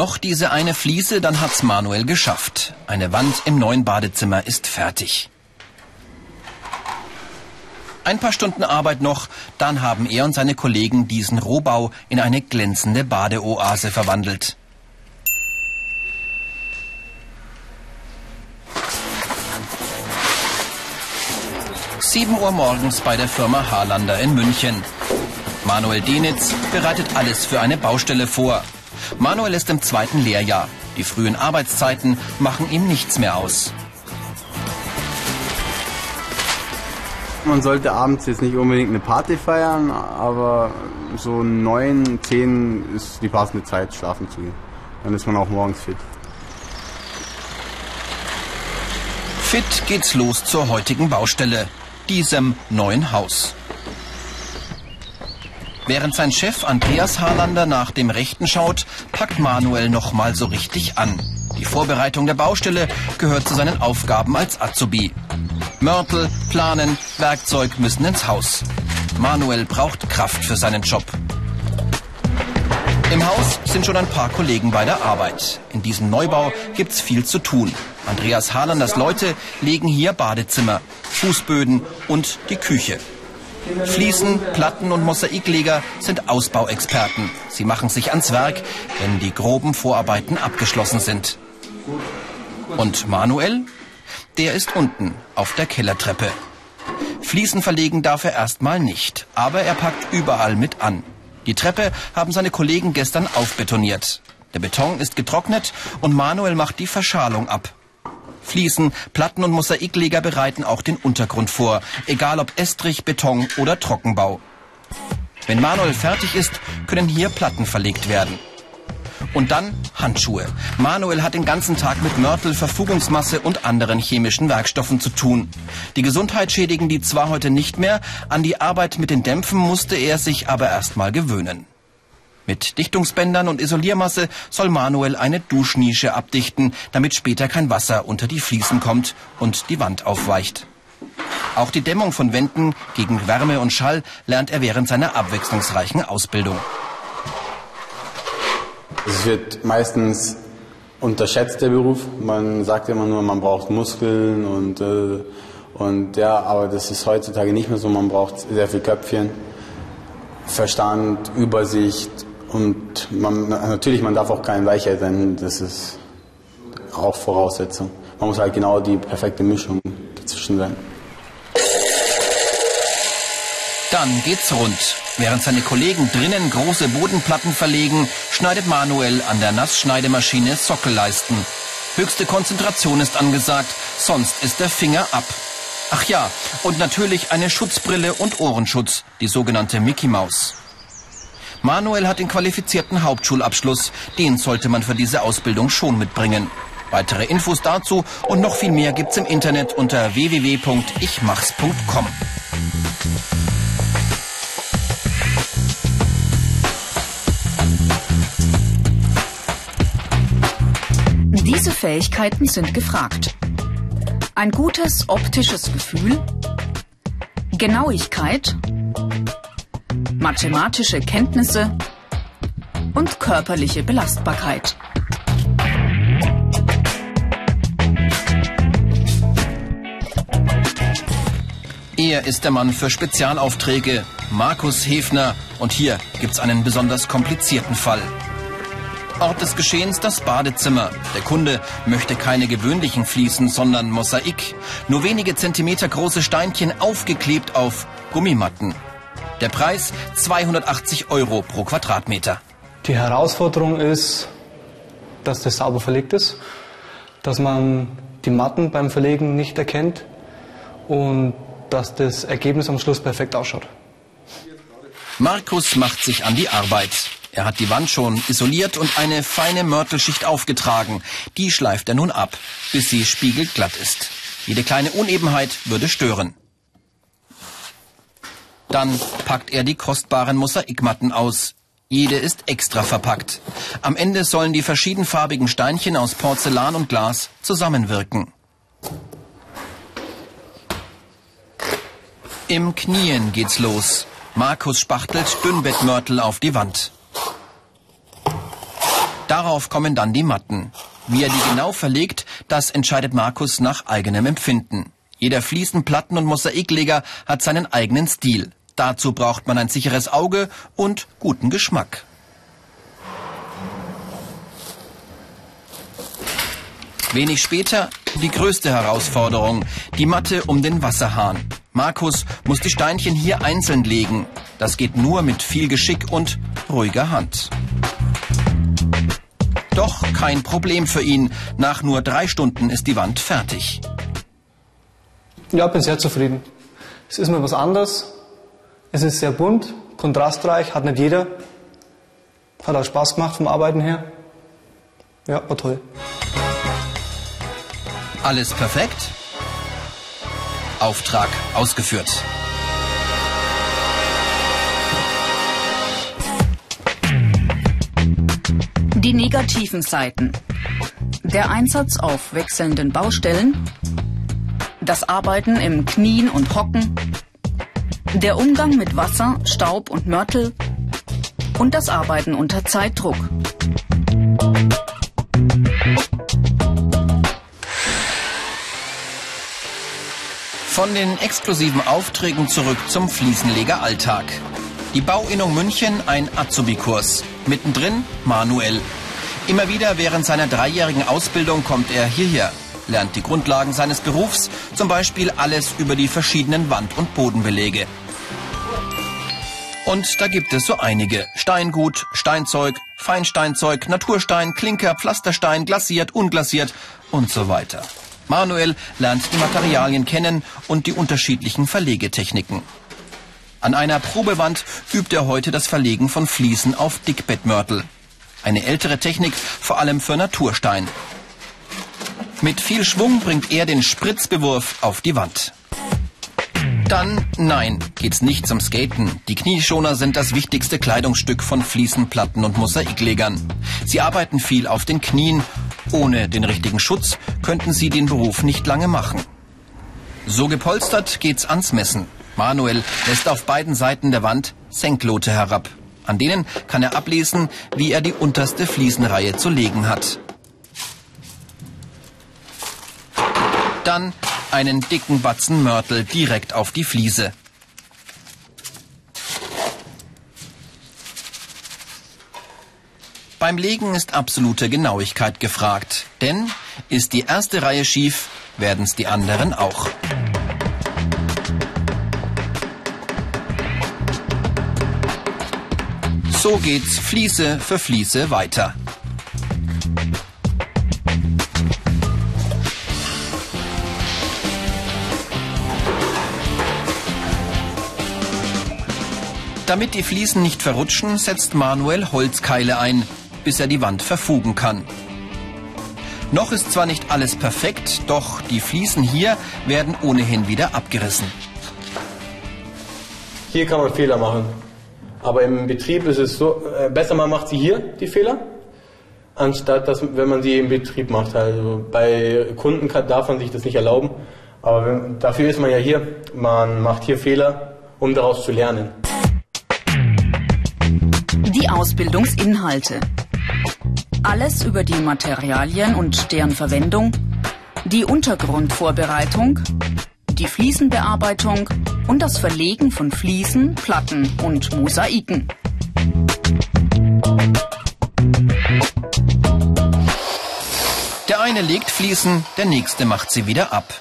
Noch diese eine Fliese, dann hat's Manuel geschafft. Eine Wand im neuen Badezimmer ist fertig. Ein paar Stunden Arbeit noch, dann haben er und seine Kollegen diesen Rohbau in eine glänzende Badeoase verwandelt. Sieben Uhr morgens bei der Firma Harlander in München. Manuel Denitz bereitet alles für eine Baustelle vor. Manuel ist im zweiten Lehrjahr. Die frühen Arbeitszeiten machen ihm nichts mehr aus. Man sollte abends jetzt nicht unbedingt eine Party feiern, aber so neun, zehn ist die passende Zeit, schlafen zu gehen. Dann ist man auch morgens fit. Fit geht's los zur heutigen Baustelle, diesem neuen Haus. Während sein Chef Andreas Harlander nach dem Rechten schaut, packt Manuel noch mal so richtig an. Die Vorbereitung der Baustelle gehört zu seinen Aufgaben als Azubi. Mörtel, Planen, Werkzeug müssen ins Haus. Manuel braucht Kraft für seinen Job. Im Haus sind schon ein paar Kollegen bei der Arbeit. In diesem Neubau gibt's viel zu tun. Andreas Harlanders Leute legen hier Badezimmer, Fußböden und die Küche. Fliesen, Platten und Mosaikleger sind Ausbauexperten. Sie machen sich ans Werk, wenn die groben Vorarbeiten abgeschlossen sind. Und Manuel? Der ist unten auf der Kellertreppe. Fliesen verlegen darf er erstmal nicht, aber er packt überall mit an. Die Treppe haben seine Kollegen gestern aufbetoniert. Der Beton ist getrocknet und Manuel macht die Verschalung ab. Fliesen, Platten und Mosaikleger bereiten auch den Untergrund vor, egal ob Estrich, Beton oder Trockenbau. Wenn Manuel fertig ist, können hier Platten verlegt werden. Und dann Handschuhe. Manuel hat den ganzen Tag mit Mörtel, Verfugungsmasse und anderen chemischen Werkstoffen zu tun. Die Gesundheit schädigen die zwar heute nicht mehr, an die Arbeit mit den Dämpfen musste er sich aber erst mal gewöhnen. Mit Dichtungsbändern und Isoliermasse soll Manuel eine Duschnische abdichten, damit später kein Wasser unter die Fliesen kommt und die Wand aufweicht. Auch die Dämmung von Wänden gegen Wärme und Schall lernt er während seiner abwechslungsreichen Ausbildung. Es wird meistens unterschätzt, der Beruf. Man sagt immer nur, man braucht Muskeln und, äh, und ja, aber das ist heutzutage nicht mehr so. Man braucht sehr viel Köpfchen, Verstand, Übersicht und man, natürlich, man darf auch kein Weicher sein. Das ist auch Voraussetzung. Man muss halt genau die perfekte Mischung dazwischen sein. Dann geht's rund. Während seine Kollegen drinnen große Bodenplatten verlegen, schneidet Manuel an der Nassschneidemaschine Sockelleisten. Höchste Konzentration ist angesagt, sonst ist der Finger ab. Ach ja, und natürlich eine Schutzbrille und Ohrenschutz, die sogenannte Mickey Maus. Manuel hat den qualifizierten Hauptschulabschluss, den sollte man für diese Ausbildung schon mitbringen. Weitere Infos dazu und noch viel mehr gibt's im Internet unter www.ichmachs.com. Diese Fähigkeiten sind gefragt. Ein gutes optisches Gefühl, Genauigkeit, mathematische Kenntnisse und körperliche Belastbarkeit. Er ist der Mann für Spezialaufträge, Markus Hefner. Und hier gibt's einen besonders komplizierten Fall. Ort des Geschehens das Badezimmer. Der Kunde möchte keine gewöhnlichen Fliesen, sondern Mosaik. Nur wenige Zentimeter große Steinchen aufgeklebt auf Gummimatten. Der Preis 280 Euro pro Quadratmeter. Die Herausforderung ist, dass das sauber verlegt ist, dass man die Matten beim Verlegen nicht erkennt und dass das Ergebnis am Schluss perfekt ausschaut. Markus macht sich an die Arbeit. Er hat die Wand schon isoliert und eine feine Mörtelschicht aufgetragen. Die schleift er nun ab, bis sie spiegelglatt ist. Jede kleine Unebenheit würde stören. Dann packt er die kostbaren Mosaikmatten aus. Jede ist extra verpackt. Am Ende sollen die verschiedenfarbigen Steinchen aus Porzellan und Glas zusammenwirken. Im Knien geht's los. Markus spachtelt Dünnbettmörtel auf die Wand. Darauf kommen dann die Matten. Wie er die genau verlegt, das entscheidet Markus nach eigenem Empfinden. Jeder Fliesen, Platten und Mosaikleger hat seinen eigenen Stil. Dazu braucht man ein sicheres Auge und guten Geschmack. Wenig später die größte Herausforderung, die Matte um den Wasserhahn. Markus muss die Steinchen hier einzeln legen. Das geht nur mit viel Geschick und ruhiger Hand. Doch kein Problem für ihn. Nach nur drei Stunden ist die Wand fertig. Ja, bin sehr zufrieden. Es ist mal was anderes. Es ist sehr bunt, kontrastreich, hat nicht jeder. Hat auch Spaß gemacht vom Arbeiten her. Ja, war toll. Alles perfekt? Auftrag ausgeführt. Die negativen Seiten. Der Einsatz auf wechselnden Baustellen, das Arbeiten im Knien und Hocken, der Umgang mit Wasser, Staub und Mörtel und das Arbeiten unter Zeitdruck. Von den exklusiven Aufträgen zurück zum Fliesenleger-Alltag. Die Bauinnung München, ein Azubi-Kurs. Mittendrin Manuel. Immer wieder während seiner dreijährigen Ausbildung kommt er hierher, lernt die Grundlagen seines Berufs, zum Beispiel alles über die verschiedenen Wand- und Bodenbelege. Und da gibt es so einige. Steingut, Steinzeug, Feinsteinzeug, Naturstein, Klinker, Pflasterstein, glasiert, unglasiert und so weiter. Manuel lernt die Materialien kennen und die unterschiedlichen Verlegetechniken. An einer Probewand übt er heute das Verlegen von Fliesen auf Dickbettmörtel. Eine ältere Technik, vor allem für Naturstein. Mit viel Schwung bringt er den Spritzbewurf auf die Wand. Dann, nein, geht's nicht zum Skaten. Die Knieschoner sind das wichtigste Kleidungsstück von Fliesenplatten und Mosaiklegern. Sie arbeiten viel auf den Knien. Ohne den richtigen Schutz könnten sie den Beruf nicht lange machen. So gepolstert geht's ans Messen. Manuel lässt auf beiden Seiten der Wand Senklote herab. An denen kann er ablesen, wie er die unterste Fliesenreihe zu legen hat. Dann einen dicken Batzen Mörtel direkt auf die Fliese. Beim Legen ist absolute Genauigkeit gefragt, denn ist die erste Reihe schief, werden's die anderen auch. So geht's Fliese für Fliese weiter. Damit die Fliesen nicht verrutschen, setzt Manuel Holzkeile ein, bis er die Wand verfugen kann. Noch ist zwar nicht alles perfekt, doch die Fliesen hier werden ohnehin wieder abgerissen. Hier kann man Fehler machen. Aber im Betrieb ist es so, äh, besser man macht sie hier, die Fehler, anstatt dass, wenn man sie im Betrieb macht. Also bei Kunden kann, darf man sich das nicht erlauben. Aber wenn, dafür ist man ja hier. Man macht hier Fehler, um daraus zu lernen. Die Ausbildungsinhalte. Alles über die Materialien und deren Verwendung, die Untergrundvorbereitung, die Fliesenbearbeitung und das Verlegen von Fliesen, Platten und Mosaiken. Der eine legt Fliesen, der nächste macht sie wieder ab.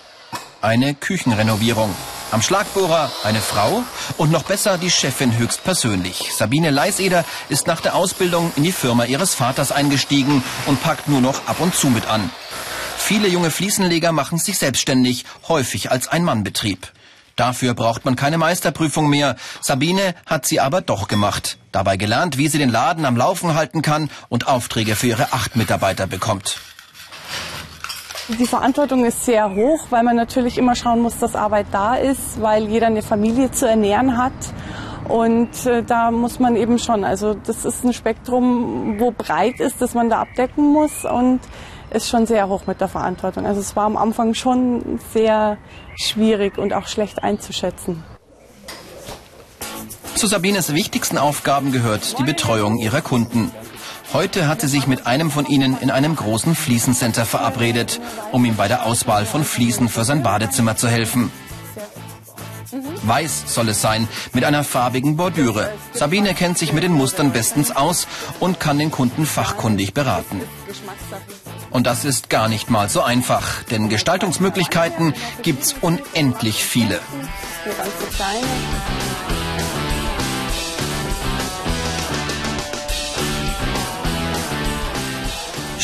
Eine Küchenrenovierung. Am Schlagbohrer eine Frau und noch besser die Chefin höchstpersönlich. Sabine Leiseder ist nach der Ausbildung in die Firma ihres Vaters eingestiegen und packt nur noch ab und zu mit an. Viele junge Fliesenleger machen sich selbstständig, häufig als Ein-Mann-Betrieb. Dafür braucht man keine Meisterprüfung mehr. Sabine hat sie aber doch gemacht. Dabei gelernt, wie sie den Laden am Laufen halten kann und Aufträge für ihre acht Mitarbeiter bekommt. Die Verantwortung ist sehr hoch, weil man natürlich immer schauen muss, dass Arbeit da ist, weil jeder eine Familie zu ernähren hat. Und äh, da muss man eben schon, also das ist ein Spektrum, wo breit ist, dass man da abdecken muss und ist schon sehr hoch mit der Verantwortung. Also es war am Anfang schon sehr schwierig und auch schlecht einzuschätzen. Zu Sabines wichtigsten Aufgaben gehört die Betreuung ihrer Kunden. Heute hat sie sich mit einem von ihnen in einem großen Fliesencenter verabredet, um ihm bei der Auswahl von Fliesen für sein Badezimmer zu helfen. Weiß soll es sein, mit einer farbigen Bordüre. Sabine kennt sich mit den Mustern bestens aus und kann den Kunden fachkundig beraten. Und das ist gar nicht mal so einfach, denn Gestaltungsmöglichkeiten gibt's unendlich viele.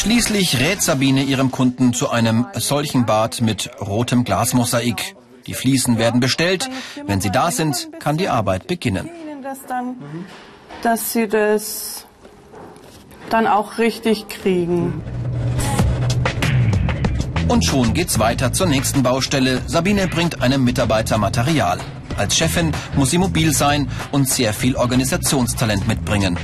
Schließlich rät Sabine ihrem Kunden zu einem solchen Bad mit rotem Glasmosaik. Die Fliesen werden bestellt. Wenn sie da sind, kann die Arbeit beginnen. Dass sie das dann auch richtig kriegen. Und schon geht's weiter zur nächsten Baustelle. Sabine bringt einem Mitarbeiter Material. Als Chefin muss sie mobil sein und sehr viel Organisationstalent mitbringen.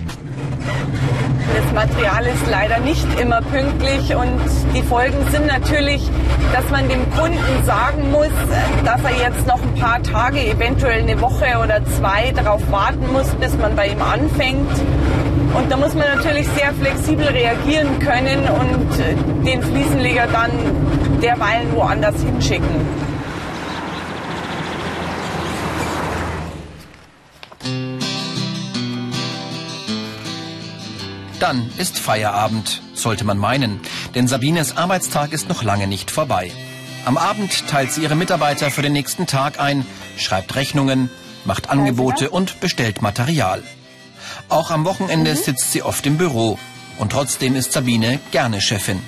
Das Material ist leider nicht immer pünktlich und die Folgen sind natürlich, dass man dem Kunden sagen muss, dass er jetzt noch ein paar Tage, eventuell eine Woche oder zwei darauf warten muss, bis man bei ihm anfängt. Und da muss man natürlich sehr flexibel reagieren können und den Fliesenleger dann derweilen woanders hinschicken. Dann ist Feierabend, sollte man meinen, denn Sabines Arbeitstag ist noch lange nicht vorbei. Am Abend teilt sie ihre Mitarbeiter für den nächsten Tag ein, schreibt Rechnungen, macht Angebote und bestellt Material. Auch am Wochenende mhm. sitzt sie oft im Büro und trotzdem ist Sabine gerne Chefin.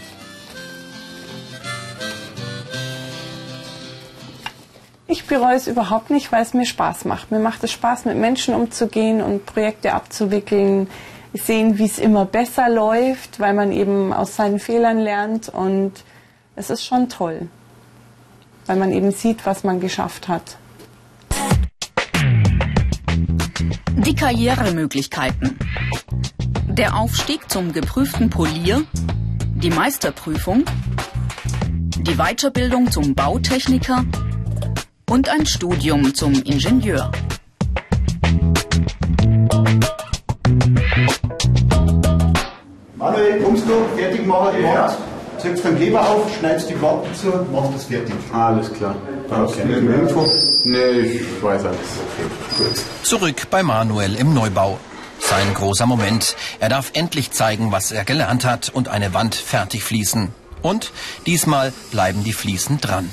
Ich bereue es überhaupt nicht, weil es mir Spaß macht. Mir macht es Spaß, mit Menschen umzugehen und Projekte abzuwickeln sehen, wie es immer besser läuft, weil man eben aus seinen Fehlern lernt und es ist schon toll, weil man eben sieht, was man geschafft hat. Die Karrieremöglichkeiten. Der Aufstieg zum geprüften Polier, die Meisterprüfung, die Weiterbildung zum Bautechniker und ein Studium zum Ingenieur. Du, fertig machen die ja. Wand, setzt den Kleber auf, schneidest die Platten zu, machst das fertig. Alles klar. Okay. Info? Nee, ich weiß alles. Okay, gut. Zurück bei Manuel im Neubau. Sein großer Moment. Er darf endlich zeigen, was er gelernt hat und eine Wand fertig fließen. Und diesmal bleiben die Fliesen dran.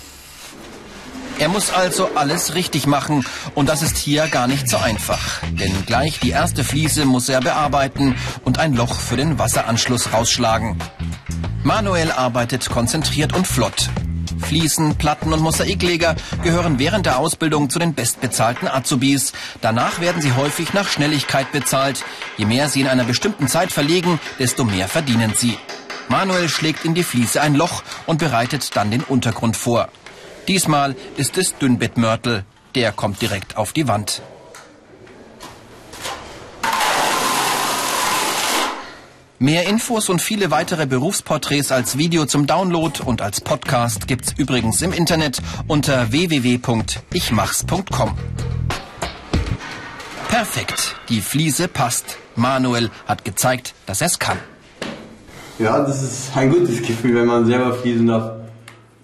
Er muss also alles richtig machen und das ist hier gar nicht so einfach. Denn gleich die erste Fliese muss er bearbeiten und ein Loch für den Wasseranschluss rausschlagen. Manuel arbeitet konzentriert und flott. Fliesen, Platten und Mosaikleger gehören während der Ausbildung zu den bestbezahlten Azubis. Danach werden sie häufig nach Schnelligkeit bezahlt. Je mehr sie in einer bestimmten Zeit verlegen, desto mehr verdienen sie. Manuel schlägt in die Fliese ein Loch und bereitet dann den Untergrund vor. Diesmal ist es Dünnbettmörtel. Der kommt direkt auf die Wand. Mehr Infos und viele weitere Berufsporträts als Video zum Download und als Podcast gibt's übrigens im Internet unter www.ichmachs.com. Perfekt, die Fliese passt. Manuel hat gezeigt, dass er's kann. Ja, das ist ein gutes Gefühl, wenn man selber fließen darf.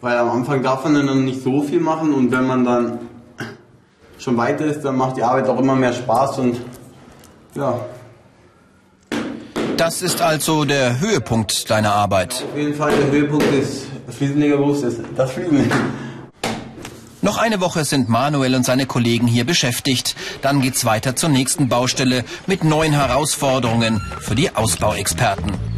Weil am Anfang darf man dann nicht so viel machen und wenn man dann schon weiter ist, dann macht die Arbeit auch immer mehr Spaß und ja. Das ist also der Höhepunkt deiner Arbeit. Auf jeden Fall der Höhepunkt des Fliesenlegerberufs ist das Fliesen. Noch eine Woche sind Manuel und seine Kollegen hier beschäftigt. Dann geht's weiter zur nächsten Baustelle mit neuen Herausforderungen für die Ausbauexperten.